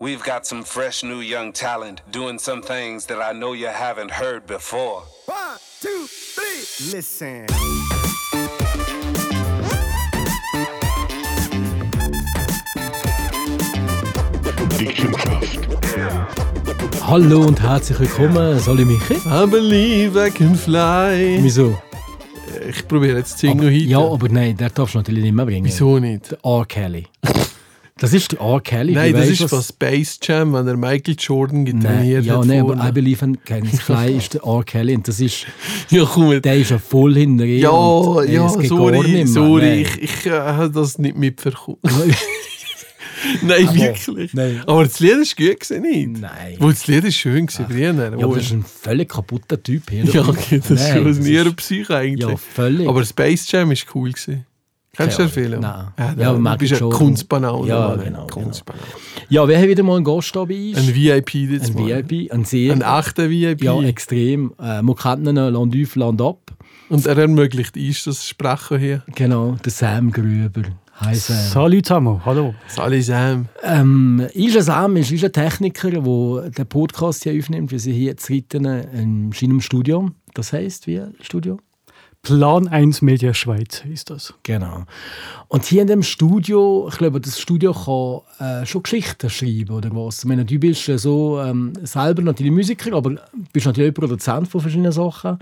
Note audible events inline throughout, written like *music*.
We've got some fresh new young talent doing some things that I know you haven't heard before. One, two, three, listen. Hallo und herzlich willkommen. Soll ich mich? I believe I can fly. Wieso? Ich probiere jetzt zu singen Aber, heute. ja, aber nein, der darfst du natürlich nicht mehr bringen. Wieso nicht? Der R. Kelly. Das ist der R. Kelly. Nein, das weißt, ist von Space Jam, wenn er Michael Jordan Nein, getrainiert ja, hat. nein, vorne. aber I Believe in Can *laughs* Fly ist der R. Kelly und das ist, *laughs* ja, komm, der ist ja voll hinter ihm. ja, und, ja, sorry, mehr. sorry, Nein. ich, ich äh, habe das nicht mitbekommen. *laughs* nein, Aber- wirklich. nein. Aber das Lied ist gut gewesen, nicht? Nein. Wo das Lied ist schön gewesen, früher. Ja, aber das ist ein völlig kaputter Typ hier. ja, okay, das Nein, ist schon ein Psyche eigentlich. Ja, völlig. aber Space Jam ist cool gewesen. Kennst du den Keine Film? Ahnung. Nein. Ja, Ja, ja, aber du bist ein Jordan. Kunstbanane. Ja, genau, Kunstbanane. ja, wer hat wieder mal einen Gast da bei uns? Ein VIP jetzt Ein mal. VIP, ein sehr... Ein echter VIP. ja, extrem. Äh, man kennt ihn Land auf, Land ab. Und er ermöglicht uns das Sprechen hier. Genau, der Sam Grüber. Hi Sam. Salut zusammen, hallo. Sali Sam. Ähm, Isha Sam ist, ist ein Techniker, der den Podcast hier aufnimmt. Wir sind hier zu Ritten in seinem Studio. Das heisst, wie Studio? Plan 1 Media Schweiz ist das. Genau. Und hier in dem Studio, ich glaube, das Studio kann äh, schon Geschichten schreiben, oder was? Ich meine, du bist äh, so ähm, selber natürlich Musiker, aber bist natürlich auch Produzent von verschiedenen Sachen.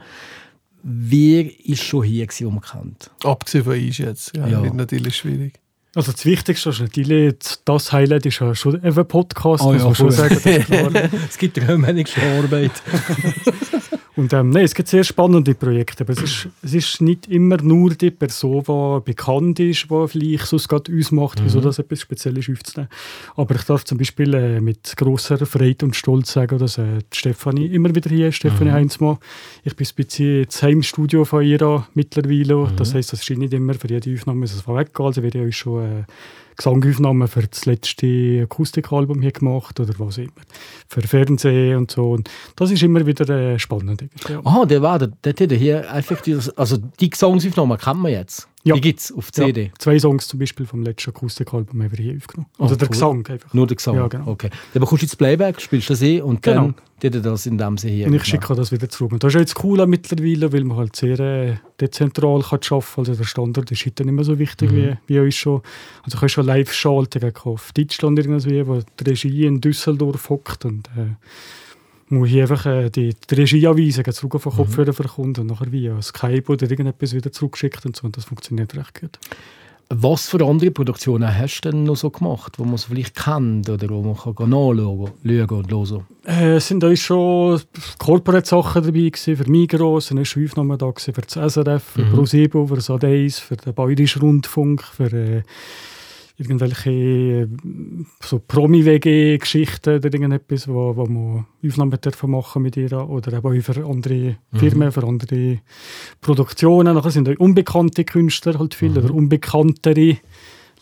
Wer ist schon hier, kennt? Abgesehen von uns jetzt. Ja, Ja. Wird natürlich schwierig. Also das Wichtigste ist natürlich, das Highlight ist ja schon ein Podcast, Oh muss ja, man schon sagen. Das ist klar. *laughs* es gibt ja wenigstens Arbeit. *laughs* Und ähm, nein, es gibt sehr spannende Projekte, aber es ist, es ist nicht immer nur die Person, die bekannt ist, die vielleicht sonst gerade uns macht, wieso das etwas Spezielles aufzunehmen. Aber ich darf zum Beispiel äh, mit grosser Freude und Stolz sagen, dass äh, Stefanie immer wieder hier ist, Stefanie Heinzmann. Ich bin ein bisschen das Heimstudio von ihr mittlerweile. Das heisst, das ist nicht immer für jede Aufnahme muss es weggehen. Also wir haben uns schon äh, Gesangaufnahmen für das letzte Akustikalbum hier gemacht oder was immer. Für Fernsehen und so. Und das ist immer wieder äh, spannend. Ja. Aha, der war, der, der hat hier effektiv, also die Gesangsaufnahme kennt man jetzt. Ja. Die gibt es auf CD. Ja, zwei Songs zum Beispiel vom letzten Akustikalbum haben wir hier aufgenommen. Oh, Also der cool. Gesang einfach. Nur der Gesang. Ja, genau. Okay. Dann bekommst du jetzt Playback, spielst das eh und Genau. dann tut er das in dem Sinne hier. Und ich schicke das wieder zurück. Und das ist jetzt cool mittlerweile, weil man halt sehr äh, dezentral kann arbeiten kann. Also der Standard ist heute nicht mehr so wichtig Mhm. wie, wie uns schon. Also du kannst schon Live-Schaltungen auf Deutschland irgendwie, wo die Regie in Düsseldorf hockt und äh, muss hier einfach äh, die, die Regie anweisen, geht zurück auf den Mhm. Kopfhörer für den Kunden und nachher via Skype oder irgendetwas wieder zurückgeschickt und so. Und das funktioniert recht gut. Was für andere Produktionen hast du denn noch so gemacht, wo man es vielleicht kennt oder wo man kann gehen nachschauen schauen und hören? Äh, es sind auch schon Corporate-Sachen dabei gewesen, für Migros, eine Aufnahme da gewesen, für das SRF, für Mhm. ProSieben, für Sadeis, für den Bayerischen Rundfunk, für äh, irgendwelche äh, so Promi-WG-Geschichten oder irgendetwas, wo, wo man Aufnahmen dürfen machen mit ihr oder eben auch für andere Firmen, für andere Produktionen. Nachher sind auch unbekannte Künstler halt viel oder unbekanntere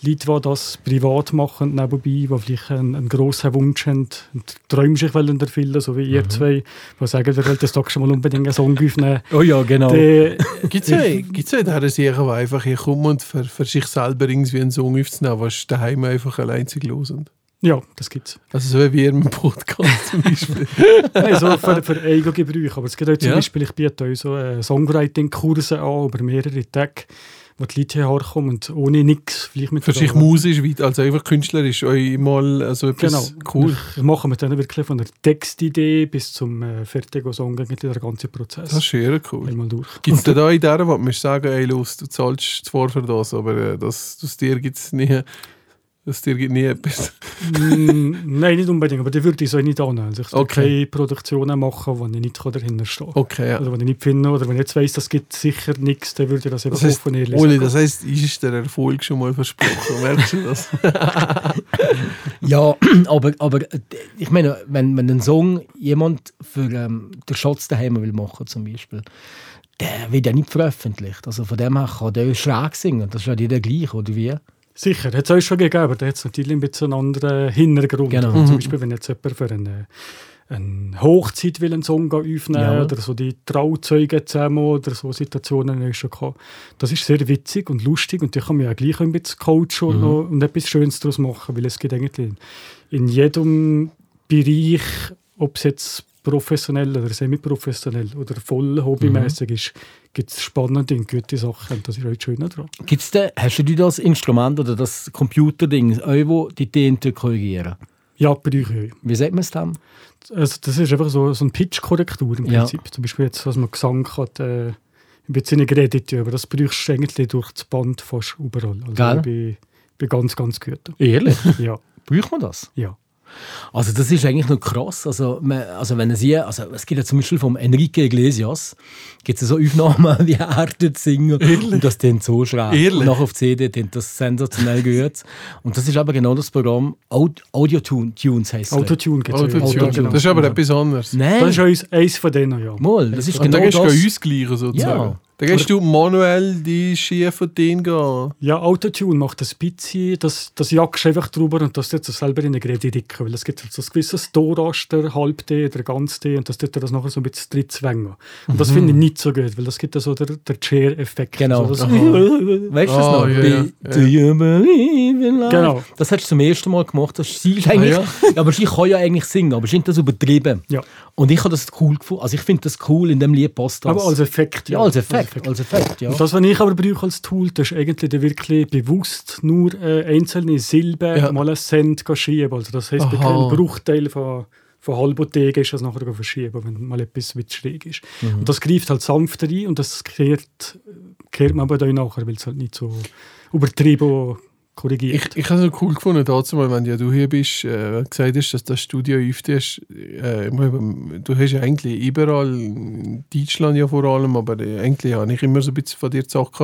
Leute, die das privat machen nebenbei, die vielleicht einen, einen grossen Wunsch haben und Träume sich wollen erfüllen, so wie ihr zwei, die sagen, wir wollen das doch schon mal unbedingt einen Song aufnehmen. *laughs* Oh ja, genau. Gibt es ja, dieser Serie, die einfach hier kommen und für, für sich selber irgendwie einen Song aufzunehmen, was daheim einfach allein zu hören. ja, das gibt es. Also so wie wir im Podcast zum Beispiel. *laughs* Nein, so für, für Eigengebrauch. Aber es gibt auch zum Ja. Beispiel, ich biete auch so äh, Songwriting-Kurse an über mehrere Tage, wo die Leute herkommen und ohne nichts vielleicht mit für sich musisch, also einfach künstlerisch, euch mal also etwas Genau. cool. Ich mache mit denen wirklich von der Textidee bis zum äh, fertigen Song eigentlich der ganze Prozess. Das ist sehr cool. einmal durch. Gibt es da in der, wo du sagen, ey, los, du zahlst zwar für das, aber äh, das, das dir gibt es nie, das dir nie etwas. Mm, Nein, nicht unbedingt, aber die würde ich so nicht annehmen. Also ich würde Okay. keine Produktionen machen, wo ich nicht dahinter stehe. Okay, ja. Oder wenn ich nicht finde, oder wenn ich jetzt weiss, das gibt sicher nichts, dann würde ich das einfach Das heißt, offen ehrlich sagen. das heisst, ist der Erfolg schon mal versprochen, merkst du das? *laughs* Ja, *clears throat* aber, aber äh, ich meine, wenn, wenn ein Song jemand für ähm, den Schatz daheim will machen zum Beispiel, der wird ja nicht veröffentlicht. Also von dem her kann der schräg singen. Das ist ja jeder gleich, oder wie? Sicher, hat es auch schon gegeben, aber da hat es natürlich ein bisschen einen anderen Hintergrund. Genau. Also Zum Beispiel, wenn jetzt jemand für einen, eine Hochzeit will einen Song aufnehmen Ja. oder so die Trauzeugen zusammen oder so Situationen ich schon gehabt. Das ist sehr witzig und lustig und da kann man ja gleich ein bisschen coachen und, noch, und etwas Schönes daraus machen, weil es geht eigentlich in jedem Bereich, ob es jetzt professionell oder semi-professionell oder voll hobbymäßig ist, gibt es spannende und gute Sachen und das ist auch das Schöne daran. Gibt's da, hast du das Instrument oder das Computerding, wo die Tinte korrigieren? Ja, Bereiche. Wie sagt man es dann? Also das ist einfach so, so eine Pitch-Korrektur im Ja. Prinzip. Zum Beispiel jetzt, was man Gesang hat, äh, ein bisschen nicht geredet, aber das brauchst du eigentlich durch das Band fast überall. Also Gell? ich bin, bin ganz, ganz gut. Ehrlich? Ja, Braucht man das? ja. Also das ist eigentlich noch krass. Also, man, also wenn Sie, also es gibt ja zum Beispiel vom Enrique Iglesias, gibt es so Aufnahmen, *laughs* wie er dort singt und das dann so schreibt. Ehrlich? Und nachher auf CD dann das sensationell gehört. Und das ist aber genau das Programm Aud Audio Tune, Tunes heisst es. Autotune es Autotune. ja. genau. Das ist aber etwas anderes. Nein, Das ist eins, eins von denen, ja. mal, das ist Und genau dann gehst du das. uns gleichen sozusagen. Ja. Dann gehst du manuell die Schiefe gehen gehen. Ja, Autotune macht ein bisschen, das, das jagst du einfach drüber und das tut so selber in eine Gerede dicken, weil es gibt halt so ein gewisses Do-Raster, Halb-D oder Ganz-D und das tut das nachher so ein bisschen drin zwängen. Und das finde ich nicht so gut, weil das gibt ja so der, der Chair-Effekt. Mhm. Genau. So, das, *laughs* Weißt du das Ah, noch? ja, Bei ja, Do you believe in love? Genau. Das hast du zum ersten Mal gemacht. Das sie ist eigentlich, Ah, *laughs* aber sie kann ja eigentlich singen, aber sie hat das übertrieben. Ja. Und ich habe das cool gefunden. Also ich finde das cool, in dem Lied passt das. aber als Effekt. ja, als Effekt. Als Effekt, ja. Und das, was ich aber brauche als Tool, das ist eigentlich dann wirklich bewusst nur äh, einzelne Silben Ja. mal einen Cent schieben. Also das heisst, bei einem Bruchteil von, von halbothegen ist das nachher verschieben, wenn mal etwas mit schräg ist. Mhm. Und das greift halt sanfter ein und das kehrt, kehrt man aber dann nachher, weil es halt nicht so übertrieben korrigiert. Ich, ich habe es noch cool gefunden, dazu mal, wenn ja du hier bist, äh, gesagt hast, dass das Studio öffnet ist. Äh, du hast ja eigentlich überall, in Deutschland ja vor allem, aber äh, eigentlich habe ich immer so ein bisschen von dir gesagt,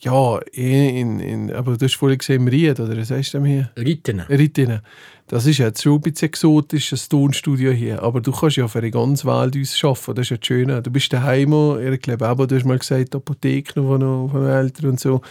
ja, in, in, aber du hast vorhin gesehen, im Ried, oder was heißt das hier? Ritten. Ritinnen. Das ist jetzt schon ein bisschen exotisch, ein Tonstudio hier. Aber du kannst ja für die ganze Welt uns arbeiten. Das ist ja das Schöne. Du bist daheim, ich glaube auch, du hast mal gesagt, Apotheke noch von, von den Eltern und so.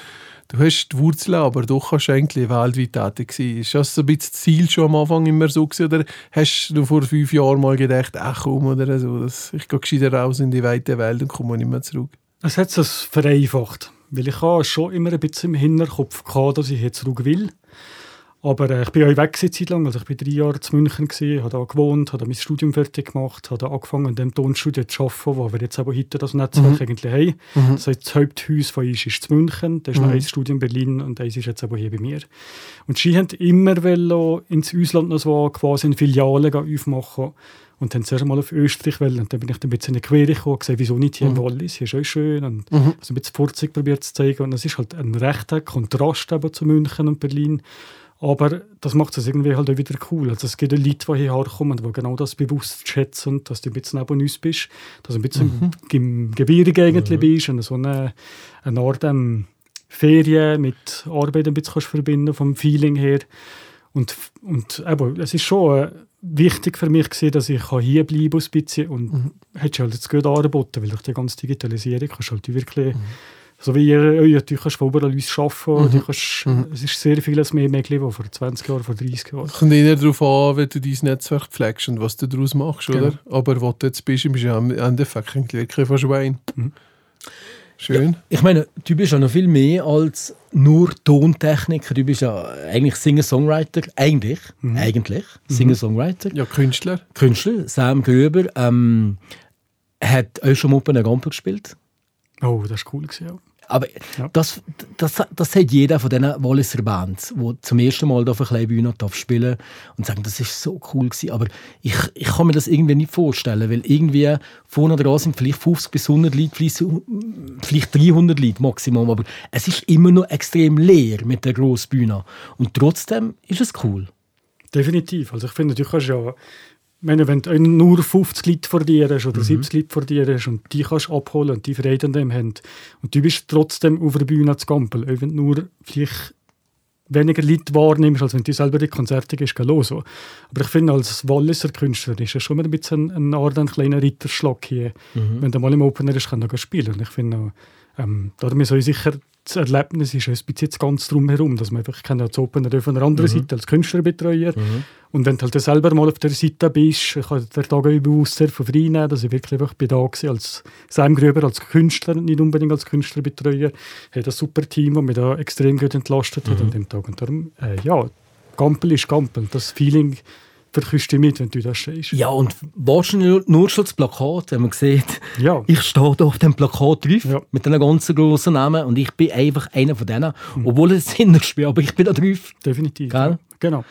Du hast die Wurzeln, aber du kannst eigentlich weltweit tätig sein. Ist das ein bisschen das Ziel schon am Anfang immer so gewesen, oder hast du vor fünf Jahren mal gedacht, ach komm, oder so, das, ich gehe gescheiter raus in die weite Welt und komme nicht mehr zurück? Es hat es vereinfacht. Weil ich schon immer ein bisschen im Hinterkopf gehabt, dass ich jetzt zurück will. Aber äh, ich bin auch weg Zeit lang. Also ich bin drei Jahre zu München, gewesen, habe da gewohnt, habe da mein Studium fertig gemacht, habe da angefangen, in dem Tonstudio zu arbeiten, wo wir jetzt aber heute das Netzwerk eigentlich haben. Das heißt, das Haupthaus von uns ist zu München, da ist noch ein Studium in Berlin und eins ist jetzt aber hier bei mir. Und sie haben immer ins Ausland noch so quasi eine Filiale gehen aufmachen und dann zuerst mal auf Österreich wollen. Und dann bin ich dann ein bisschen in die Quere gekommen und gesehen, wieso nicht hier in Wallis, hier ist auch schön. Und also ein bisschen Vorzug probiert zu zeigen. Und es ist halt ein rechter Kontrast eben zu München und Berlin. Aber das macht es irgendwie halt auch wieder cool. Also es gibt Leute, die hierher kommen, die genau das bewusst schätzen, dass du ein bisschen neben uns bist, dass du ein bisschen im Gebirge eigentlich bist und so eine, eine Art ähm, Ferien mit Arbeit ein bisschen kannst verbinden vom Feeling her. Und, und eben, es ist schon äh, wichtig für mich gewesen, dass ich kann hier bleiben ein bisschen und mhm. hättest halt jetzt gut angeboten, weil durch die ganze Digitalisierung kannst du halt wirklich, so wie ihr, ja, du kannst von überall uns arbeiten, du kannst, es ist sehr vieles mehr möglich, als vor 20 Jahren, vor 30 Jahren. Kommt eher darauf an, wie du dein Netzwerk pflegst und was du daraus machst, Genau. oder? Aber wo du jetzt bist, bist du ja am Endeffekt eigentlich wirklich fast Schwein. Schön. Ich meine, du bist ja noch viel mehr als nur Tontechniker. Du bist ja eigentlich Singer-Songwriter. Eigentlich. Eigentlich. Singer-Songwriter. Ja, Künstler. Künstler. Sam Gröber ähm, hat euch schon mal bei einer Rampe gespielt. Oh, das war cool. Gewesen, ja. Aber Ja. das, das, das hat jeder von diesen Walliser Bands, die zum ersten Mal auf einer kleinen Bühne darf spielen und sagen, das ist so cool gewesen. Aber ich, ich kann mir das irgendwie nicht vorstellen, weil irgendwie vorne dran sind vielleicht 50 bis 100 Leute, vielleicht, vielleicht 300 Leute Maximum, aber es ist immer noch extrem leer mit der grossen Bühne. Und trotzdem ist es cool. Definitiv. Also ich finde, du kannst ja, meine, wenn du nur 50 Leute vor dir hast oder 70 Leute vor dir hast und die kannst du abholen und die Freude an dem haben und du bist trotzdem auf der Bühne zu Gampel, auch wenn du nur vielleicht weniger Leute wahrnimmst, als wenn du selber die Konzerte gehst, geh los. Aber ich finde, als Walliser Künstler ist es schon mal ein bisschen ein, Art, ein kleiner Ritterschlag hier. Wenn du mal im Opener ist, kann du spielen. Und ich finde, ähm, da soll ich sicher das Erlebnis ist ein bisschen jetzt ganz drumherum, dass man einfach kann als Opener von einer anderen Seite als Künstlerbetreuer und wenn du halt selber mal auf der Seite bist, ich habe den Tag bewusst sehr von frei nehmen, dass ich wirklich einfach bin da war als Sam Gröber, als Künstler, nicht unbedingt als Künstlerbetreuer. Ich habe ein super Team, das mich da extrem gut entlastet hat an dem Tag. Und darum, äh, ja, Gampel ist Gampel. Das Feeling verküsst dich mit, wenn du da stehst. Ja, und wahrscheinlich nur schon das Plakat, wenn man sieht, Ja. ich stehe da auf dem Plakat drauf, Ja. mit einem ganzen grossen Namen und ich bin einfach einer von denen, obwohl es sinnlos bin, aber ich bin da drauf. Definitiv. Gell? Genau.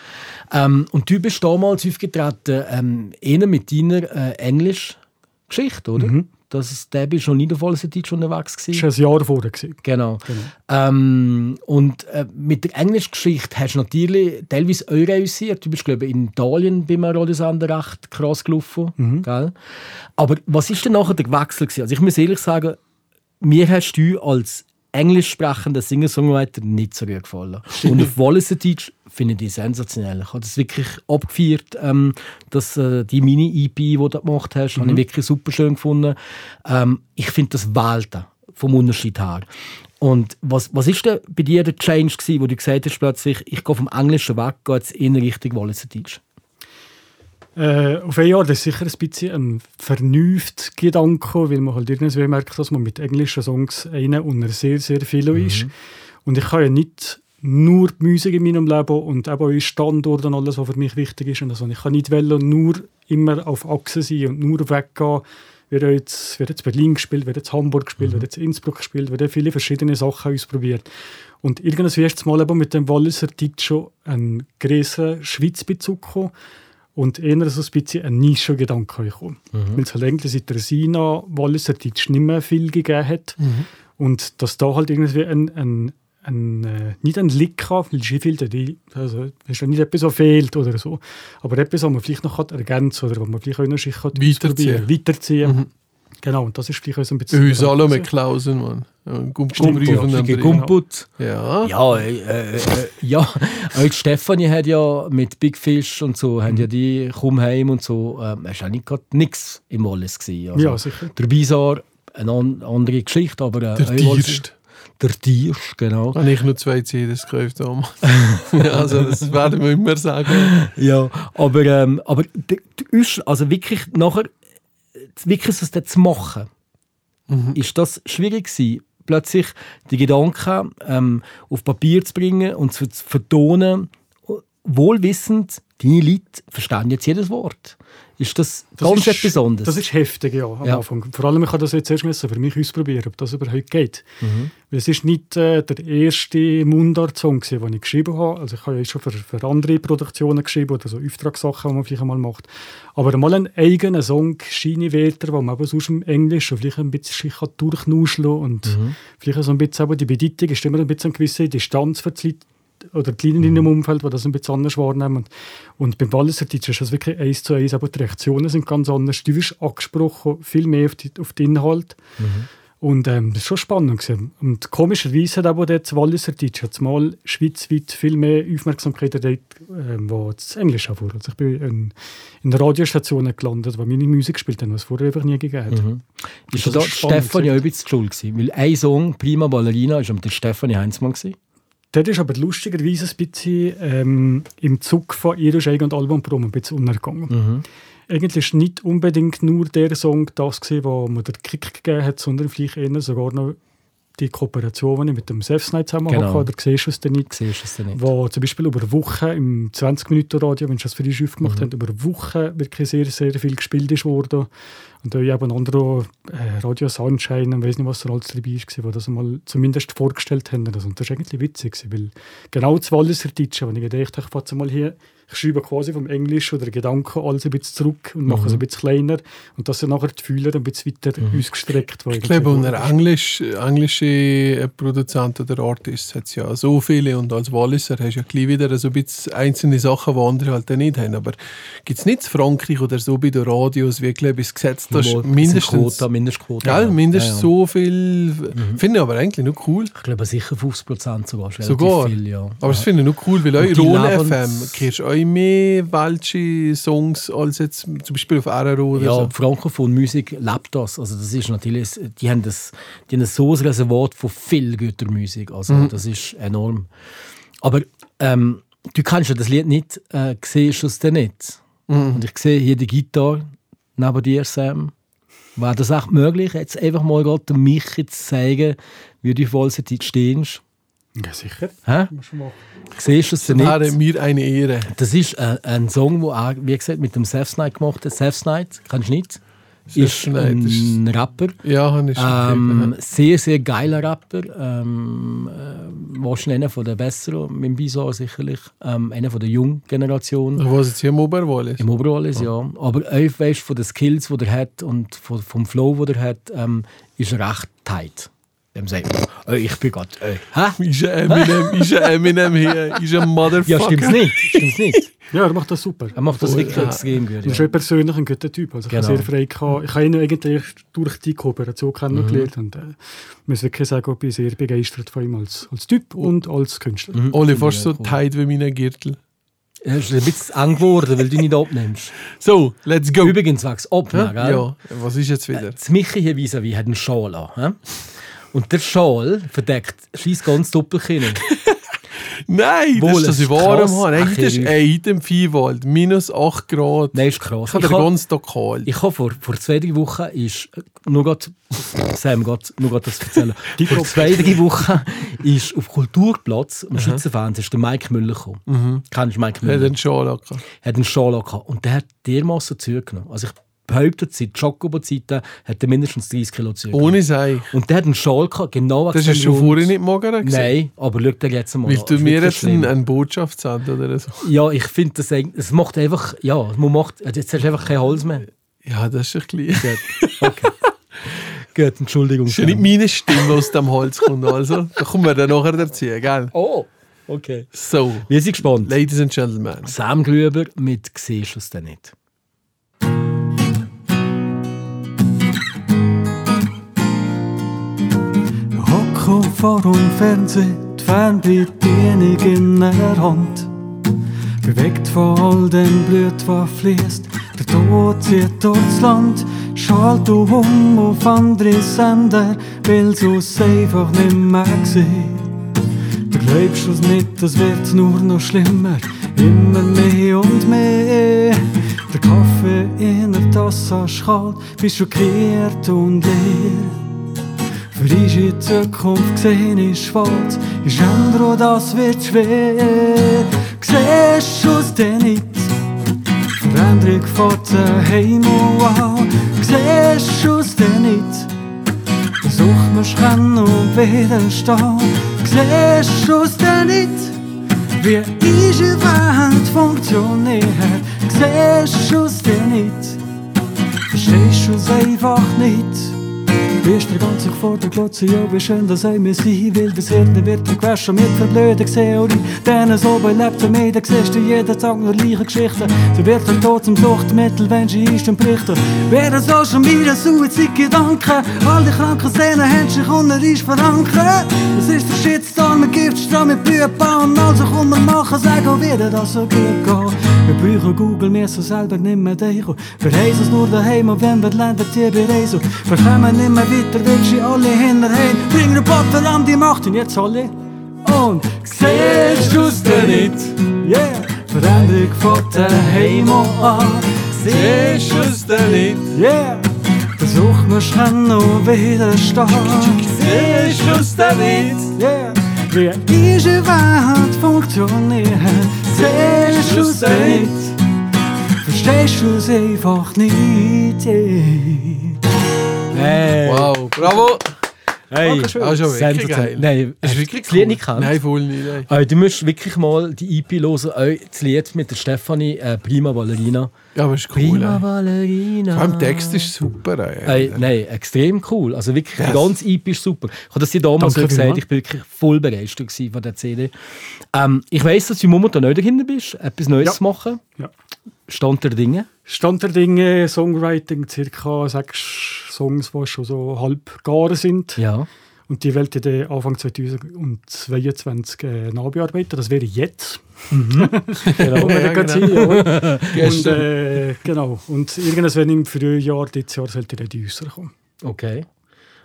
Ähm, und du bist damals aufgetreten, ähm, eher mit deiner äh, Englisch-Geschichte, oder? Das ist, der bist schon in der Volksdeutsch unterwegs gewesen. Das war ein Jahr vorher. gewesen. Genau. Ähm, und äh, mit der Englischgeschichte hast du natürlich teilweise auch realisiert. Du bist, glaube ich, in Italien beim Radiosender recht krass gelaufen. Gell? Aber was ist denn nachher der Wechsel? Gewesen? Also ich muss ehrlich sagen, mir hast du als englisch sprechender Singer-Songwriter nicht so gut gefallen. Und auf Walliser-Deutsch finde ich die sensationell. Ich habe das wirklich abgefeiert, ähm, dass äh, die Mini-EP, die du gemacht hast, habe ich wirklich super schön gefunden. Ähm, ich finde das Welten vom Unterschied her. Und was, was ist denn bei dir der Change gewesen, wo du gesagt hast plötzlich, ich gehe vom Englischen weg, gehe jetzt in Richtung Walliser-Deutsch? Äh, auf ein Jahr, das ist sicher ein bisschen ein vernünftiger Gedanke, weil man halt irgendwie merkt, dass man mit englischen Songs einen unter sehr, sehr viel ist. Und ich kann ja nicht nur die Musik in meinem Leben und eben auch Standort und alles, was für mich wichtig ist. Und also ich kann nicht wollen, nur immer auf Achse sein und nur weggehen. Wird jetzt, wird jetzt Berlin gespielt, wird jetzt Hamburg gespielt, wird jetzt Innsbruck gespielt, wird viele verschiedene Sachen ausprobiert. Und irgendwas erstes Mal eben mit dem Walliser Deutsch schon einen größeren Schweizbezug gekommen und eher so ein bisschen ein Nischengedanke gekommen. Weil es halt eigentlich seit der Sina Walliser Deutsch nicht mehr viel gegeben hat. Und dass da halt irgendwie ein, ein, ein äh, nicht ein Lick hat, weil schon viel also ist ja nicht etwas, was fehlt oder so, aber etwas, was man vielleicht noch hat ergänzen oder was man vielleicht auch noch Weiterziehen. ausprobieren, weiterziehen. Genau, und das ist vielleicht auch so ein bisschen... Uns alle mit Klausen, Mann. Du Gumput. Ja. Ja, äh, äh, ja. Auch Stefanie hat ja mit Big Fish und so, haben ja die «Komm heim» und so, ähm, war eigentlich gerade nichts im Wallis. Gewesen. Also, Ja, sicher. Der Bizarre, eine an, andere Geschichte, aber... Äh, Der auch Tierst. Der Tierst, genau. Habe ich nur zwei CDs gekauft damals. *laughs* ja, also das werden wir immer sagen. *laughs* Ja, aber, ähm, aber also wirklich nachher, wirklich das dann zu machen, ist das schwierig gewesen, plötzlich die Gedanken ähm, auf Papier zu bringen und zu, zu vertonen, wohlwissend, deine Leute verstehen jetzt jedes Wort. Ist das, ganz ist, etwas anderes? Das ist heftig, ja, am Ja. Anfang. Vor allem, ich habe das jetzt erst müssen für mich ausprobieren, ob das überhaupt geht. Mhm. Weil es ist nicht äh, der erste Mundart-Song, den ich geschrieben habe. Also ich habe ja schon für, für andere Produktionen geschrieben oder so Auftragssachen, die man vielleicht einmal macht. Aber mal einen eigenen Song, Schiene-Wörter, wo man eben aus dem Englischen vielleicht ein bisschen sich kann durchnuscheln und Mhm. vielleicht so ein bisschen die Bedeutung ist immer ein bisschen eine gewisse Distanz für die Leute oder die Leute in ihrem Umfeld, die das ein bisschen anders wahrnehmen. Und, und beim Walliser Deutsch ist das wirklich eins zu eins, aber die Reaktionen sind ganz anders. Du wirst angesprochen, viel mehr auf, die, auf den Inhalt. Und ähm, das war schon spannend. Gewesen. Und komischerweise hat aber das Walliser Deutsch jetzt mal schweizweit viel mehr Aufmerksamkeit erregt, ähm, wo das Englisch auch vor. Also ich bin in, in Radiostationen gelandet, wo meine Musik gespielt haben, was es vorher einfach nie gegeben hat. ist da ist spannend Stefanie bisschen schuld gewesen? Weil ein Song, «Prima Ballerina», ist mit der Stefanie Heinzmann gewesen. Dort ist aber lustigerweise ein bisschen ähm, im Zug von Irisch und Albumpromo ein bisschen untergegangen. Eigentlich war nicht unbedingt nur der Song das, gewesen, wo mir den Kick gegeben hat, sondern vielleicht eher sogar noch die Kooperation, die ich mit dem Sefsnight zusammen Genau. hatte. Oder siehst du es denn nicht? Siehst du es denn nicht? Wo zum Beispiel über Wochen im 20-Minuten-Radio, wenn sie das für die Schiff gemacht haben, über Wochen wirklich sehr, sehr viel gespielt ist worden. Und da eben andere äh, Radio Sunshine, ich weiß nicht, was da alles dabei war, die das mal zumindest vorgestellt haben. Also, und das war eigentlich witzig, weil genau das Walliser Deutsche, wenn ich gedacht habe, ich mal hier, ich schreibe quasi vom Englisch oder Gedanken alles ein bisschen zurück und mache es ein bisschen kleiner und das sind nachher die Fühler ein bisschen weiter ausgestreckt. Ich glaube, unter Englisch, englische Produzenten oder Artists hat es ja so viele und als Walliser hast du ja gleich wieder so ein bisschen einzelne Sachen, die andere halt nicht haben. Aber gibt es nicht in Frankreich oder so bei den Radios wirklich etwas gesetzt, das Mal mindestens, Quota, Mindestquote. gell, mindestens Ja, ja. so viel, finde ich aber eigentlich noch cool. Ich glaube sicher 50 Prozent sogar. ist relativ Sogar? Viel, ja. Aber das finde ich noch cool, weil Rhone Lebens- FM kriegst du bisschen mehr welche Songs als jetzt zum Beispiel auf RRO oder Ja, so. die Frankophon-Musik lebt das. Also das ist natürlich, die haben, das, die haben so ein Reservat von viel guter Musik. Also das ist enorm. Aber ähm, du kannst ja das Lied nicht, äh, siehst es denn nicht. Und ich sehe hier die Gitarre neben dir, Sam. Wäre das echt möglich, jetzt einfach mal gerade dem Michi zu zeigen, wie du voll Zeit stehst? Ja, sicher. Hä? Siehst du es denn nicht? Wäre mir eine Ehre. Das ist äh, ein Song, der auch, wie gesagt, mit dem Seth Snight gemacht hat. Seth Snight, kennst du nicht? Ist ein Rapper. Ja, ich schon Ähm, sehr, sehr geiler Rapper. Ähm, äh, wahrscheinlich einer von der Besseren, mit dem Bizarre sicherlich. Ähm, einer von der jungen Generation. ja. Was jetzt hier im Oberwall ist. Im Oberall ist, ja. Aber auch, weißt, von den Skills, die er hat und vom Flow, den er hat, ähm, ist er recht tight. Dem sagt man, oh, ich bin Gott. Äh. Hä? Ist ein Eminem, ist ein Eminem hier, ist ein Motherfucker. Ja, stimmt's nicht. Stimmt's nicht. Ja, er macht das super. Er macht das wirklich ja. extrem gut. Er Ja. ist auch persönlich ein guter Typ. Also ich Genau. habe sehr frei gehabt. Ich habe ihn eigentlich durch die Kooperation kennengelernt und äh, muss wirklich sagen, ich bin sehr begeistert von ihm als, als Typ und als Künstler. Oli, fast so Ja, cool. tight wie meine Gürtel. Er ist ein bisschen eng geworden, weil du nicht abnimmst. *laughs* So, let's go. Übrigens, wegen Abnehmen, ja, gell? ja, was ist jetzt wieder? Das Michi hier vis hat einen Schal an. hä? Und der Schal verdeckt scheiss ganz Doppelkinn. *laughs* Nein, das Wohl, ist das es ich ist warm krass. habe. Eigentlich Ach, ist ein Item Viehwald, minus 8 Grad. Nein, ist krass. Ich habe den ganz Tag kalt. ich habe vor, vor zwei drei Wochen ist äh, nur grad, Sam, grad, nur grad das erzählen. *laughs* vor zwei drei Wochen ist auf Kulturplatz am Schweizer Fernsehen ist der Mike Müller gekommen. Kennst du Mike Er hat Müller? einen Schal angehabt. Er hat einen Schal angehabt und der hat dermassen zugenommen. Also ich behaupte, seit Schokobo-Zeiten hat er mindestens 30 Kilo zugenommen. Ohne Sei. Und der hat einen Schal gehabt, genau Das hast du schon vorher nicht morgen gesehen. Nein, aber schau dir jetzt mal Willst du mir jetzt eine, schlimm. eine Botschaft senden oder so? Ja, ich finde das es macht einfach, ja, man macht, jetzt hast du einfach kein Holz mehr. Ja, das ist ein bisschen... Gut, okay. *laughs* Gut, Entschuldigung. Das ist ja nicht meine Stimme, die aus dem Holz kommt. Also, da kommen wir dann nachher dazu, gell? Oh, okay. So, Wir sind gespannt. Ladies and Gentlemen. Sam Glüber mit «Siehst du es denn nicht?» Hocke vor dem Fernsehen, die Fernbedienung in der Hand. Bewegt von all dem Blut, was fließt, der Tod zieht durchs Land. Schalt du um auf andere Sender, weil es einfach nicht mehr sehen. Du glaubst es nicht, es wird nur noch schlimmer, immer mehr und mehr. Der Kaffee in der Tasse ist kalt, bist schockiert und leer. Für uns in Zukunft gesehen ist schwarz, ist andere, das wird schwer. Siehst du es denn nicht? Veränderung fährt daheim an. Siehst du es denn nicht? Versuch mir Schrennen und widerstehen. Siehst du es denn nicht? Wie unsere Welt funktioniert. Siehst du es denn nicht? Verstehst du es einfach nicht? Bist der ganze vor der Glotze, ja, wie schön, dass ich mir sein will. Das Hirn wird gewaschen mit verblöden Theorie. Denen so belebt mir, da siehst du jeden Tag nur gleiche Geschichten. Sie wird der Tod zum Suchtmittel, wenn sie ist und berichten. Werden Social Media Suizidgedanken. All die kranken Szenen haben sich unter uns verankert. Das ist der Shitstorm mit Giftstrom, mit Blühbau und also komm, wir machen, sagen, wie das so gut geht. Wir brauchen Google, wir so selber nicht mehr denken. Wir haben es nur daheim und wenn wir die Länder die bereisen. Wir kommen nicht mehr weiter, weil sie alle hinterher. Bring Potter an die Macht und jetzt alle. Und siehst du es denn nicht? Yeah! Veränderung von daheim an. Siehst du es denn nicht? Yeah! Versuch mir schnell noch widerstehen. Siehst du es denn nicht? Yeah! Wie unsere Welt funktioniert. Siehst du es denn nicht? Verstehst du es einfach nicht? Hey, Wow, bravo. Hey. Ah, schon wirklich sensationell. geil. Nein, Ist hast du wirklich das Lied cool. nicht gekannt? Nein, voll nicht. Nein. Du musst wirklich mal die EP hören, das Lied mit der Stefanie, äh, Prima Ballerina. Ja, aber ist cool. Prima ey. Ballerina. Vor allem der Text ist super. Ey. Ey, nein, extrem cool. Also wirklich, die Yes. ganze EP ist super. Ich habe das dir damals Danke gesagt, ich bin wirklich voll begeistert von der CD. Ähm, ich weiss, dass du momentan nicht dahinter bist, etwas Neues Ja. zu machen. Ja. Stand der Dinge. Stand der Dinge, Songwriting, circa sechs Songs, die schon so halb gar sind. Ja. Und die wollte ich dann Anfang 2022 äh, nachbearbeiten. Das wäre jetzt. *laughs* Genau. Wo wir Ja, genau. ja. *laughs* Und, äh, genau. Und irgendwann im Frühjahr dieses Jahr sollte dann die rauskommen. Okay.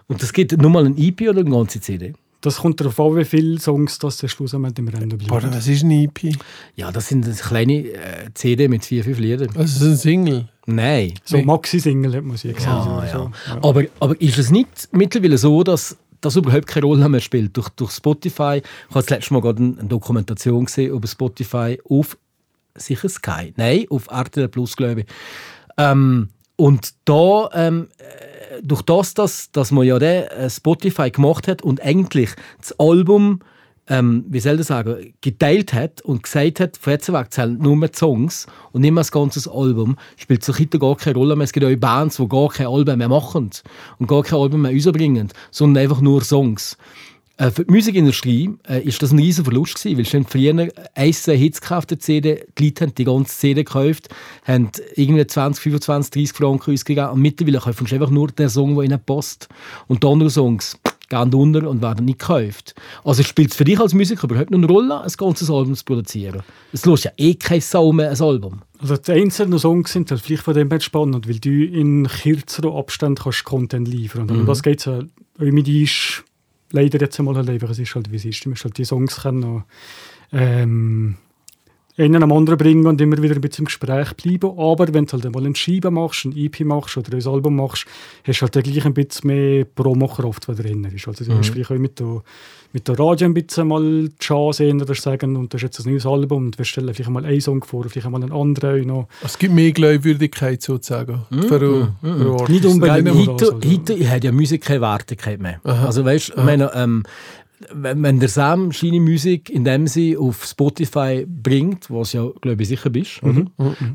Und das gibt nur mal ein EP oder eine ganze CD? Das kommt darauf an, wie viele Songs das der schlussendlich im Rennen bleiben. was ist ein EP? Ja, das sind kleine äh, CD mit vier, fünf Liedern. Also, das ist ein Single. Nein. So Maxi-Single hat man sie gesagt. Ja, oder so. ja. Aber, aber ist es nicht mittlerweile so, dass das überhaupt keine Rolle mehr spielt? Durch, durch Spotify, ich habe das letzte Mal gerade eine Dokumentation gesehen über Spotify auf sicher Sky, nein, auf RTL Plus, glaube ich. Ähm, und da, ähm, äh, durch das, dass, dass man ja den, äh, Spotify gemacht hat und eigentlich das Album, ähm, wie soll ich sagen, geteilt hat und gesagt hat, von jetzt weg zählen nur mehr Songs und nicht mehr das ganze Album, spielt es heute gar keine Rolle mehr. Es gibt auch Bands, die gar keine Alben mehr machen und gar kein Album mehr rausbringen, sondern einfach nur Songs. Äh, für die Musikindustrie äh, ist das ein riesen Verlust gewesen, weil schon früher ein, zwei Hits gekauft der CD, die Leute haben die ganze CD gekauft, haben irgendwie 20, 25, 30 Franken ausgegeben und mittlerweile kaufen sie einfach nur den Song, der ihnen passt. Und die anderen Songs gehen unter und werden nicht gekauft. Also spielt es für dich als Musiker überhaupt noch eine Rolle, ein ganzes Album zu produzieren? Es lässt ja eh kein Sau mehr ein Album. Also die einzelnen Songs sind halt vielleicht von dem her spannend, weil du in kürzeren Abständen kannst Content liefern kannst. Und um das geht es ja mit ist leider jetzt einmal einfach, es ist halt wie es ist. Du musst halt die Songs können noch, ähm, einen am anderen bringen und immer wieder ein bisschen im Gespräch bleiben. Aber wenn du halt einmal ein Scheiben machst, ein EP machst oder ein Album machst, hast du halt dann gleich ein bisschen mehr Promokraft, die drin ist. Also du hast vielleicht auch mit der, mit der Radio ein bisschen mal die Chance dass du sagen, und das ist jetzt ein neues Album und wir stellen vielleicht mal einen Song vor, vielleicht mal einen anderen. Noch. Es gibt mehr Glaubwürdigkeit sozusagen. Für, für Artists. Nicht unbedingt. Oder Heute, heute hat ja Musik keine Wertigkeit mehr. Also weißt, ich meine, ähm, wenn, der Sam seine Musik in dem sie auf Spotify bringt, was ja glaube ich sicher bist, oder?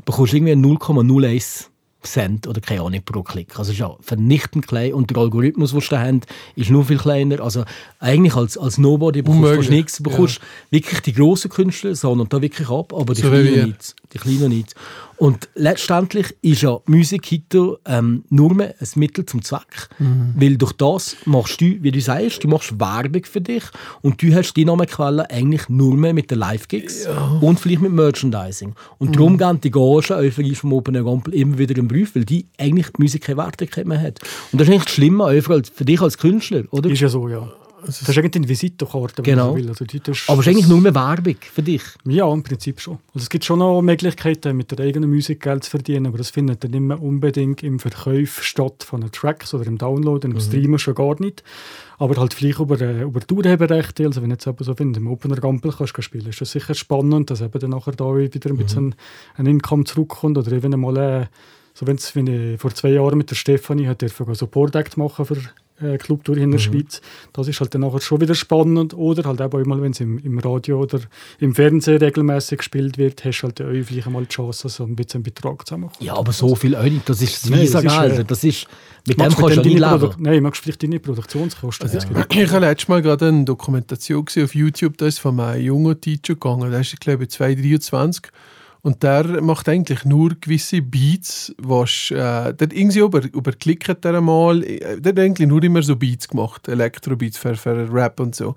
bekommst du irgendwie 0,01 Cent oder keine Ahnung pro Klick. Also es ist ja vernichtend klein und der Algorithmus, den sie da haben, ist nur viel kleiner. Also eigentlich als, als Nobody bekommst du nichts. Du bekommst wirklich die grossen Künstler, sondern da wirklich ab, aber die So kleinen nicht. Die kleinen nicht. Und letztendlich ist ja Musik heute ähm, nur mehr ein Mittel zum Zweck. Mhm. Weil durch das machst du, wie du sagst, du machst Werbung für dich und du hast die Namenquelle eigentlich nur mehr mit den Live-Gigs und vielleicht mit Merchandising. Und Mhm. darum gehen die Gagen einfach vom Open Air Gampel immer wieder im Brief, weil die eigentlich die Musik keine Wertigkeit mehr hat. Und das ist eigentlich das Schlimme für dich als Künstler, oder? Ist ja so, ja. Das ist eigentlich eine Visitenkarte, wenn Genau. man so will. Also, Aber es ist eigentlich nur mehr Werbung für dich. Ja, im Prinzip schon. Also es gibt schon noch Möglichkeiten, mit der eigenen Musik Geld zu verdienen, aber das findet dann nicht mehr unbedingt im Verkauf statt von den Tracks oder im Download, im Streamen schon gar nicht. Aber halt vielleicht über, äh, über die Urheberrechte, also wenn jetzt jemand so findet, im Opener Gampel kannst du spielen, ist das sicher spannend, dass eben dann nachher da wieder ein bisschen ein Income zurückkommt oder eben mal, äh, so wenn ich vor zwei Jahren mit der Stefanie hat dürfen einen Support Act machen für äh, Clubtour in der Schweiz. Das ist halt dann nachher schon wieder spannend. Oder halt auch mal, wenn es im, im Radio oder im Fernsehen regelmäßig gespielt wird, hast du halt auch vielleicht mal die Chance, so ein bisschen einen Betrag zu machen. Ja, aber so viel auch nicht. Das ist das Nein, Visa das ist, äh. Das ist, mit dem kannst du ja nicht leben. Nein, magst du vielleicht deine Produktionskosten. Das gibt- Ich habe letztes Mal gerade eine Dokumentation gesehen auf YouTube, da ist von einem jungen Teacher gegangen, der ist, ich glaube, 223 und der macht eigentlich nur gewisse Beats, was äh, der irgendwie über, überklickt hat er einmal, äh, der hat eigentlich nur immer so Beats gemacht, Elektrobeats für, für Rap und so.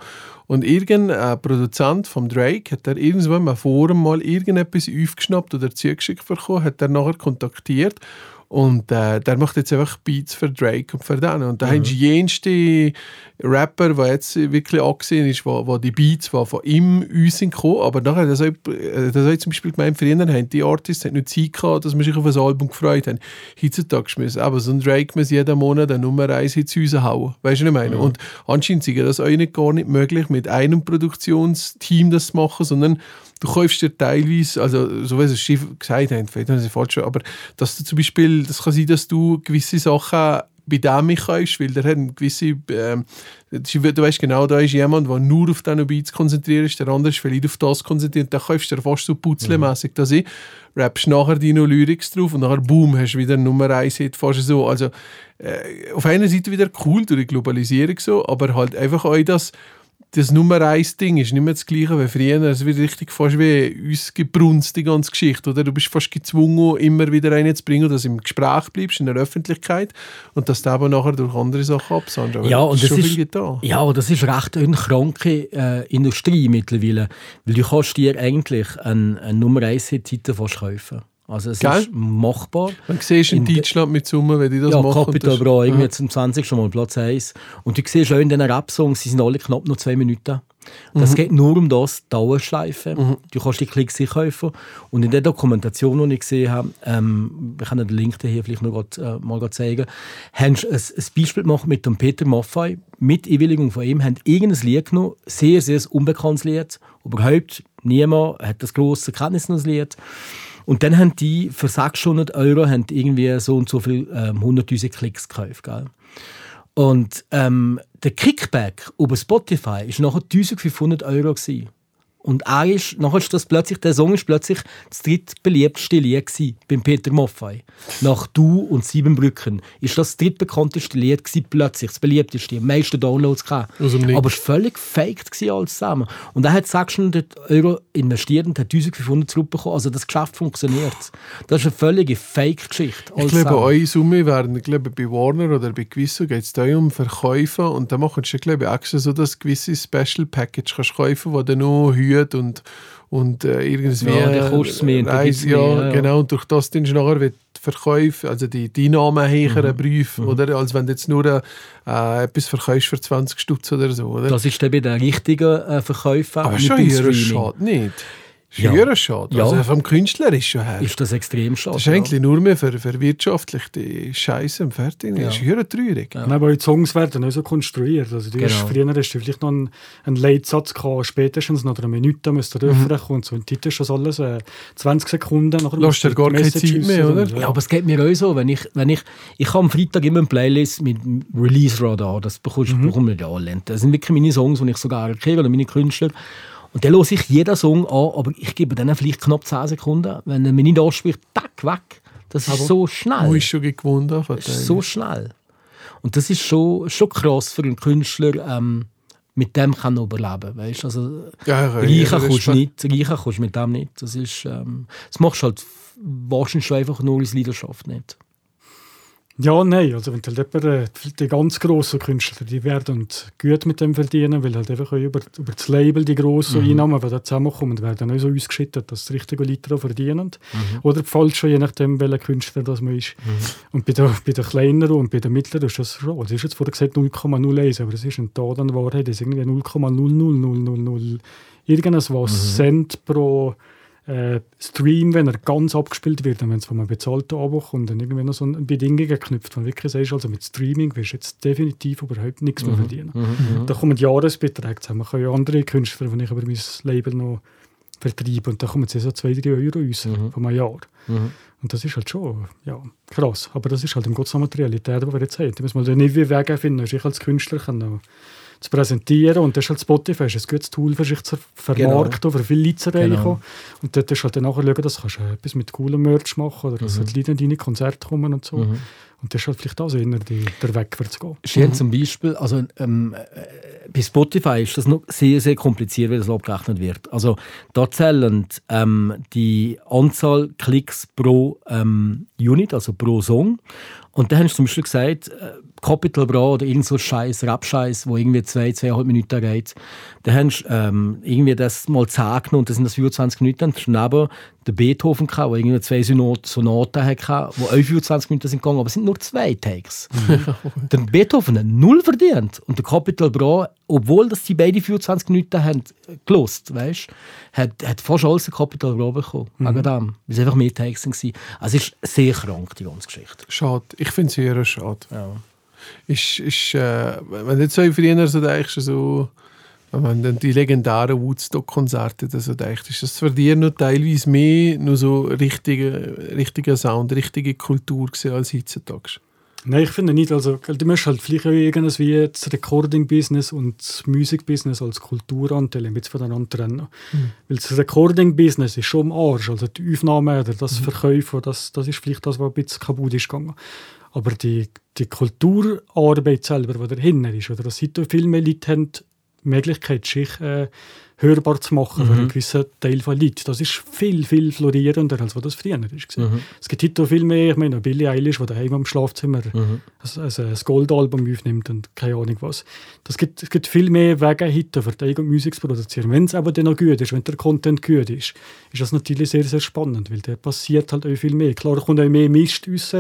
Und irgendein Produzent vom Drake hat er irgendwann im Forum mal irgendetwas aufgeschnappt oder zugeschickt bekommen, hat er nachher kontaktiert und äh, der macht jetzt einfach Beats für Drake und für den. Und da haben sie jenste Rapper, der jetzt wirklich angesehen ist, wo, wo die Beats die von ihm uns sind gekommen. Aber nachher, das habe ich, äh, ich zum Beispiel gemeint, früher haben die Artists haben nicht Zeit gehabt, dass man sich auf ein Album gefreut haben. Heutzutage müssen aber so ein Drake muss jeden Monat eine Nummer 1 Hits raushauen. Weißt du, was ich meine? Und anscheinend ist das auch nicht gar nicht möglich, mit einem Produktionsteam das zu machen, sondern du kaufst dir teilweise, also so wie es Schiff gesagt haben, vielleicht haben sie falsch, aber dass du zum Beispiel, das kann sein, dass du gewisse Sachen bei dem kaufst, weil der hat gewisse, das ist- du weißt genau, da ist jemand, der nur auf diesen Beats konzentriert ist, der andere ist vielleicht auf das konzentriert, da kaufst du dir fast so putzlemässig, dass ich rappst nachher deine Lyrics drauf und nachher boom, hast du wieder Nummer 1 Hit, fast so, also äh, auf einer Seite wieder cool durch die Globalisierung so, aber halt einfach auch das, das Nummer eins Ding ist nicht mehr das gleiche wie früher. Es wird richtig fast wie uns gebrunst, die ganze Geschichte. Oder? Du bist fast gezwungen, immer wieder reinzubringen, dass du im Gespräch bleibst, in der Öffentlichkeit und dass du aber nachher durch andere Sachen absandst. Ja, und das das ist getan. ja, das ist recht eine kranke äh, Industrie mittlerweile. Weil du kannst dir eigentlich einen, einen Nummer 1 Titel fast kaufen. Also es Gell? ist machbar. Man siehst in In de- Deutschland mit Summe, wenn die das ja, machen. Capital Bra, irgendwie Ja. zum 20. Mal Platz 1. Und du siehst auch in diesen Rap-Songs, sie sind alle knapp noch zwei Minuten. Das Mhm. geht nur um das, Dauerschleife. Du kannst die Klicks kaufen. Und in der Dokumentation, die ich gesehen habe, ähm, ich kann den Link hier vielleicht noch grad, äh, mal grad zeigen, haben sie ein, ein Beispiel gemacht mit dem Peter Maffay. Mit Einwilligung von ihm haben irgendein Lied genommen, sehr, sehr unbekanntes Lied. Überhaupt niemand hat das grosse Kenntnis noch das Lied. Und dann haben die für 600 Euro haben irgendwie so und so viel ähm, 100'000 Klicks gekauft. Gell? Und ähm, der Kickback über Spotify war nachher 1500 Euro. Gewesen. Und er ist, nachher ist das plötzlich, der Song ist plötzlich das drittbeliebteste Lied gewesen, beim Peter Maffay. Nach «Du» und «Siebenbrücken» ist das das drittbekannteste Lied gewesen, plötzlich, das beliebteste, am meisten Downloads gehabt. Nichts. Aber es war völlig faked gewesen, alles zusammen. Und er hat 600 Euro investiert und hat 1500 zurückbekommen. Also das Geschäft funktioniert. Das ist eine völlige Fake-Geschichte. Ich glaube, zusammen. eure Summe werden, ich glaube, bei Warner oder bei Gewisso geht es da um Verkäufe und da machen sie, glaube ich, extra so das gewisse Special Package kannst kaufen, wo dann noch Hüte und, und äh, irgendwie Ja, es mehr gibt's mehr, ja, genau, und durch das dann nachher wird Verkäufe, also die, die Einnahmen höher Mhm. prüfen, oder? Als wenn du jetzt nur äh, etwas verkaufst für 20 Stutz oder so, oder? Das ist dann bei den richtigen äh, Verkäufen. Aber schon beim höher Streaming nicht. Ja. Höher schade. Ja. Also vom Künstler ist schon her. Ist das extrem schade. Das ist eigentlich nur mehr für, für wirtschaftlich die Scheiße und fertig. Das ist höher traurig. Ja. Aber die Songs werden auch so konstruiert. Also du hast, Genau. früher hast du vielleicht noch einen, einen Leitsatz gehabt, spätestens nach einer Minute müsste der Refrain kommen. So ein Titel ist das alles äh, 20 Sekunden. Nachher Lass dir musst du gar keine Zeit mehr, oder? Ja, aber es geht mir auch so, wenn ich, wenn ich, ich habe am Freitag immer eine Playlist mit dem Release Radar, das bekommst Mhm. du bekommen wir ja alle. Das sind wirklich meine Songs, die ich sogar erkenne, oder meine Künstler. Und dann höre ich jeden Song an, aber ich gebe denen vielleicht knapp 10 Sekunden. Wenn er mich nicht anspricht, tack, weg. Das ist so schnell. Wo ist schon gewohnt Das ist so schnell. Und das ist schon, schon krass für einen Künstler, ähm, mit dem kann er überleben. Weißt? Also, Ja, reichen ja, kannst du nicht, reichen kannst du mit dem nicht. Das, ist, ähm, das machst du halt wahrscheinlich schon einfach nur als Leidenschaft nicht. Ja, nein. Also wenn halt jemand, äh, die ganz grossen Künstler, die werden gut mit dem verdienen, weil halt einfach auch über, über das Label die grossen Mhm. Einnahmen, die da zusammenkommen, werden auch so ausgeschüttet, dass die richtigen Leute daran verdienen. Mhm. Oder die falschen, je nachdem, welcher Künstler das man ist. Und bei den, bei den kleineren und bei den mittleren ist das schon. Es ist jetzt vorher gesagt 0,01, aber es ist ein Tod an Wahrheit, das ist irgendwie 0,00000 irgendwas was Cent pro äh, Stream, wenn er ganz abgespielt wird, und wenn es von einem bezahlten Abo kommt, dann irgendwie noch so eine Bedingung geknüpft, wenn du wirklich sagst, also mit Streaming wirst du jetzt definitiv überhaupt nichts mehr verdienen. Da kommen Jahresbeträge zusammen. Ich habe ja andere Künstler, die ich über mein Label noch vertreibe, und da kommen jetzt so 2-3 Euro raus von einem Jahr. Und das ist halt schon ja, krass. Aber das ist halt im Gottes Namen die Realität, die wir jetzt haben. Da muss man dann nicht wie Wege finden, ich als Künstler kann noch zu präsentieren. Und das ist halt Spotify, ist ein gutes Tool für sich zu vermarkten, für viele Leute zu erreichen. Genau. Und dort ist halt dann nachher schauen, dass du etwas mit coolem Merch machen oder dass halt Leute in deine Konzerte kommen und so. Und das ist halt vielleicht auch so eher die, der Weg, für zu gehen. Schön zum Beispiel, also ähm, äh, bei Spotify ist das noch sehr, sehr kompliziert, wie das abgerechnet wird. Also da zählen ähm, die Anzahl Klicks pro ähm, Unit, also pro Song. Und da haben sie zum Beispiel gesagt, äh, Capital Bra oder irgend so Scheiß, Rap-Scheiß, wo irgendwie zwei, zweieinhalb Minuten geht, da haben sie ähm, irgendwie das mal 10 genommen und das sind das 24 Minuten. Dann hast der Beethoven gehabt, der irgendwie zwei Sonat- Sonaten hatte, die auch 24 Minuten sind gegangen, aber es sind nur zwei Takes. der Beethoven hat null verdient und der Capital Bra, obwohl das die beiden 24 Minuten haben gelost, weißt, hat, hat fast alles der Capital Bra bekommen. Wegen dem. Weil es einfach mehr Takes waren. Also es ist sehr krank, die ganze Geschichte. Schade. Ich finde es sehr schade. Ja. Ist, ist, äh, wenn du jetzt so früher so denkst, so, wenn man dann die legendären Woodstock-Konzerte so denkt, ist das für dich noch teilweise mehr nur so richtiger richtiger Sound, richtige Kultur als heutzutage? Nein, ich finde nicht. Also, du musst halt vielleicht auch irgendwas wie das Recording-Business und das Music-Business als Kulturanteil ein bisschen voneinander trennen. Weil das Recording-Business ist schon am Arsch. Also die Aufnahme oder das Verkaufen, das, das ist vielleicht das, was ein bisschen kaputt ist gegangen. Aber die, die Kulturarbeit selber, die dahinter ist, oder dass heute viel mehr Leute haben, Möglichkeit, sich äh, hörbar zu machen für einen gewissen Teil von Leuten. Das ist viel, viel florierender, als das früher war. Es gibt heute viel mehr, ich meine, Billie Eilish, die daheim im Schlafzimmer also, also ein Goldalbum aufnimmt und keine Ahnung was. Das gibt, es gibt viel mehr Wege heute, für die eigene Musik zu produzieren. Wenn es aber dann noch gut ist, wenn der Content gut ist, ist das natürlich sehr, sehr spannend, weil da passiert halt auch viel mehr. Klar, da kommt auch mehr Mist raus,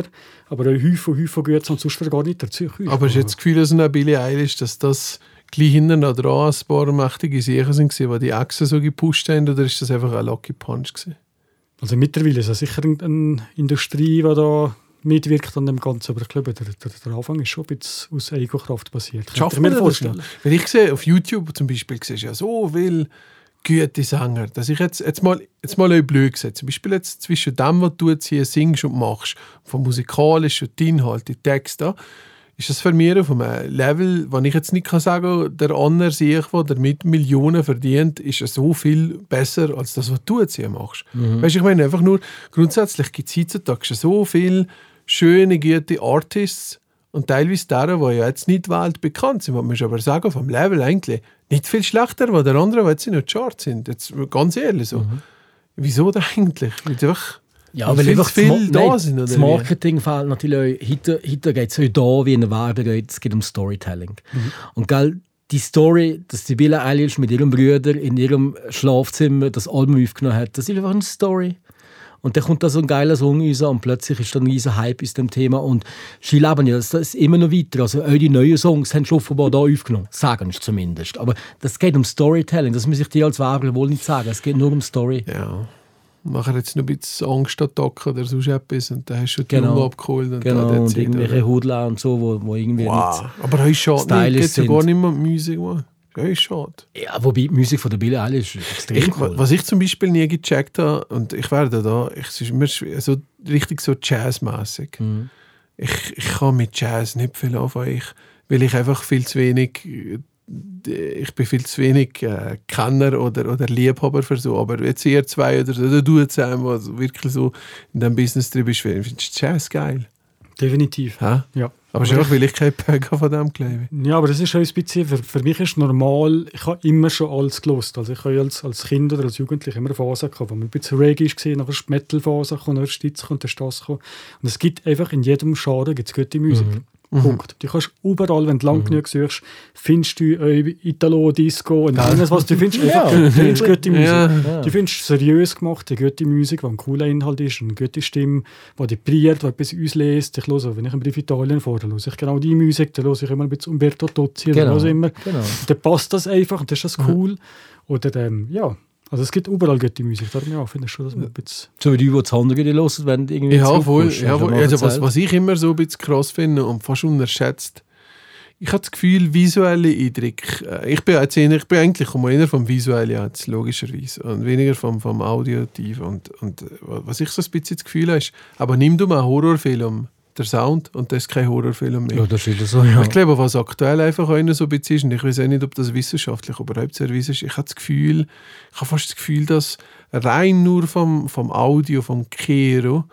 aber auch Häufen, Häufen Gutes und sonst gar nicht dazu. Aber hast du jetzt das Gefühl, dass eine Billie Eilish, dass das gleich hinten noch dran ein paar mächtige Sachen sind, die die Achse so gepusht haben, oder ist das einfach ein Lucky Punch gewesen? Also mittlerweile ist es sicher eine- Industrie, die da mitwirkt an dem Ganzen, aber ich glaube, der, der, der Anfang ist schon ein bisschen aus Eigenkraft passiert. Könnte Schafft ich man mir das? Wenn ich sehe, auf YouTube zum Beispiel, siehst ja so viele gute Sänger, dass ich jetzt, jetzt mal, jetzt mal ein blöd gesagt, zum Beispiel jetzt zwischen dem, was du jetzt hier singst und machst, vom musikalischen, die Inhalte, die Texte, ist das für mich auf einem Level, wo ich jetzt nicht kann sagen der andere sehe ich, der damit Millionen verdient, ist so viel besser als das, was du jetzt hier machst. Weißt du, ich meine einfach nur, grundsätzlich gibt es heutzutage so viele schöne, gute Artists und teilweise deren, die ja jetzt nicht weltbekannt sind, man muss aber sagen, vom Level eigentlich nicht viel schlechter, als der andere, die jetzt in den Charts sind. Jetzt ganz ehrlich so. Wieso denn eigentlich? Weil Ja, weil weil einfach viel das, da nein, sind, das? Marketing fehlt natürlich auch. Heute, heute geht es auch da wie in der Werbung, es geht um Storytelling. Mhm. Und gell, die Story, dass die Billie Eilish mit ihrem Bruder in ihrem Schlafzimmer das Album aufgenommen hat, das ist einfach eine Story. Und dann kommt da so ein geiler Song raus und plötzlich ist da ein riesen Hype aus dem Thema. Und sie leben ja das ist immer noch weiter. Also auch die neuen Songs haben schon offenbar da aufgenommen. Sagen sie zumindest. Aber das geht um Storytelling. Das muss ich dir als Werber wohl nicht sagen. Es geht nur um Story. ja, machen jetzt noch ein bisschen Angstattacken oder sonst etwas und dann hast du schon die Genau. Junge abgeholt. Und Genau, da und irgendwelche Hudler und so, wo, wo irgendwie Wow. nicht... Aber ist schade. Geht ja gar nicht mehr Musik. Das ist schade. Ja, wobei die Musik von der Billie Eilish ist extrem Ich, cool. Was ich zum Beispiel nie gecheckt habe, und ich werde da, ich, es ist immer so richtig so jazzmäßig. Mhm. Ich, ich kann mit Jazz nicht viel anfangen, ich, weil ich einfach viel zu wenig, ich bin viel zu wenig äh, Kenner oder, oder Liebhaber für so. Aber jetzt ihr zwei oder, oder du zusammen, was wirklich so in diesem Business drin bist, findest du Jazz geil. Definitiv. Hä? Ja. Aber es ist einfach, weil ich kein Peg von dem glaube Ja, aber das ist auch ein bisschen, für, für mich ist normal, ich habe immer schon alles gelost. Also ich habe als, als Kind oder als Jugendlicher immer Phasen gehabt, wo man ein bisschen Reggae war, nachher ist die Metal-Phase gekommen, dann die Stitz gekommen, dann ist das gekommen. Und es gibt einfach in jedem Genre gibt's gute Musik. Punkt. Du kannst überall, wenn du lang genug suchst, findest du äh, Italo, Disco und alles, was du findest. Einfach, du findest gute Musik. Ja. Du findest seriös gemacht, eine gute Musik, die ein cooler Inhalt ist, eine gute Stimme, die depriert, die etwas auslässt. Ich höre, wenn ich einen Brief Italien fahre, höre ich genau die Musik, dann höre ich immer ein bisschen Umberto Tozzi, Genau, genau. immer. genau. Dann passt das einfach und dann ist das cool. Oder ähm, ja, also es gibt überall gute Musik. Darum ja, finde ich schon, dass man ein bisschen... So wie die, die das andere hören, wenn du irgendwie Ja, voll. Ja, voll. Also, was, was ich immer so ein bisschen krass finde und fast unterschätzt, ich habe das Gefühl, visuelle Eindrücke, äh, ich bin, jetzt eher, ich bin eigentlich komme eher vom Visuellen jetzt, logischerweise, und weniger vom, vom Audiotiven. Und, und äh, was ich so ein bisschen das Gefühl habe, ist, aber nimm du mal einen Horrorfilm, der Sound, und das ist kein Horrorfilm mehr. Ja, das ist so, ja. Ich glaube, was aktuell einfach einer so ein bisschen ist, und ich weiß auch nicht, ob das wissenschaftlich überhaupt sehr ist, ich habe das Gefühl, ich habe fast das Gefühl, dass rein nur vom, vom Audio, vom Kero,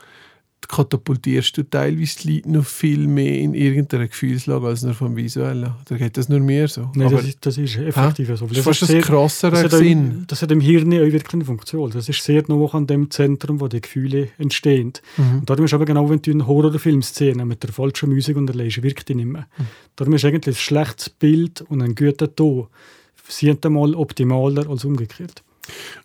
katapultierst du teilweise die Leute noch viel mehr in irgendeiner Gefühlslage als nur vom Visuellen. Oder geht das nur mir so? Nein, das, ist, das ist effektiv so. das ist fast ein sehr- krasserer das hat, Sinn. auch, das hat im Hirn auch wirklich eine Funktion. Das ist sehr nah an dem Zentrum, wo die Gefühle entstehen. Mhm. Und darum ist aber genau, wenn du eine Horrorfilmszene mit der falschen Musik unterlegst, wirkt die nicht mehr. Mhm. Darum ist eigentlich ein schlechtes Bild und ein guter Ton sind einmal optimaler als umgekehrt.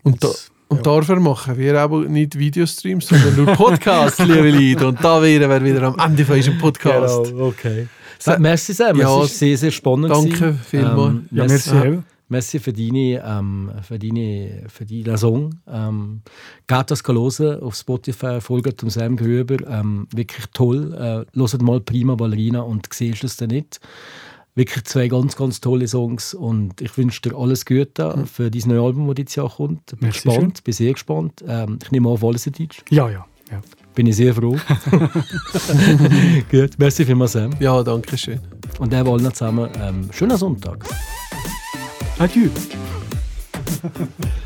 Und, da, und dafür machen wir aber nicht Videostreams, sondern nur Podcasts, liebe Leute. Und da wären wir wieder am Ende von unserem Podcast. Genau, okay. Sa merci Sam, Ja, es ist sehr, sehr spannend. danke vielmals. Ähm, Ja, merci, auch. merci für deine, ähm, für deine, für deine Song. Ähm, geht das hören auf Spotify, folgt dem Sam Grüber. Ähm, wirklich toll. Äh, hört mal Prima Ballerina und siehst es dann nicht. Wirklich zwei ganz, ganz tolle Songs und ich wünsche dir alles Gute für dieses neue Album, das dieses Jahr kommt. Bin Merci gespannt, bin sehr gespannt. Ähm, ich nehme auf alles in Deutsch. Ja, ja. ja. Bin ich sehr froh. *laughs* *laughs* Gut, merci vielmals Sam. Ja, danke schön. Und der wollen zusammen ähm, schönen Sonntag. Adieu. *laughs*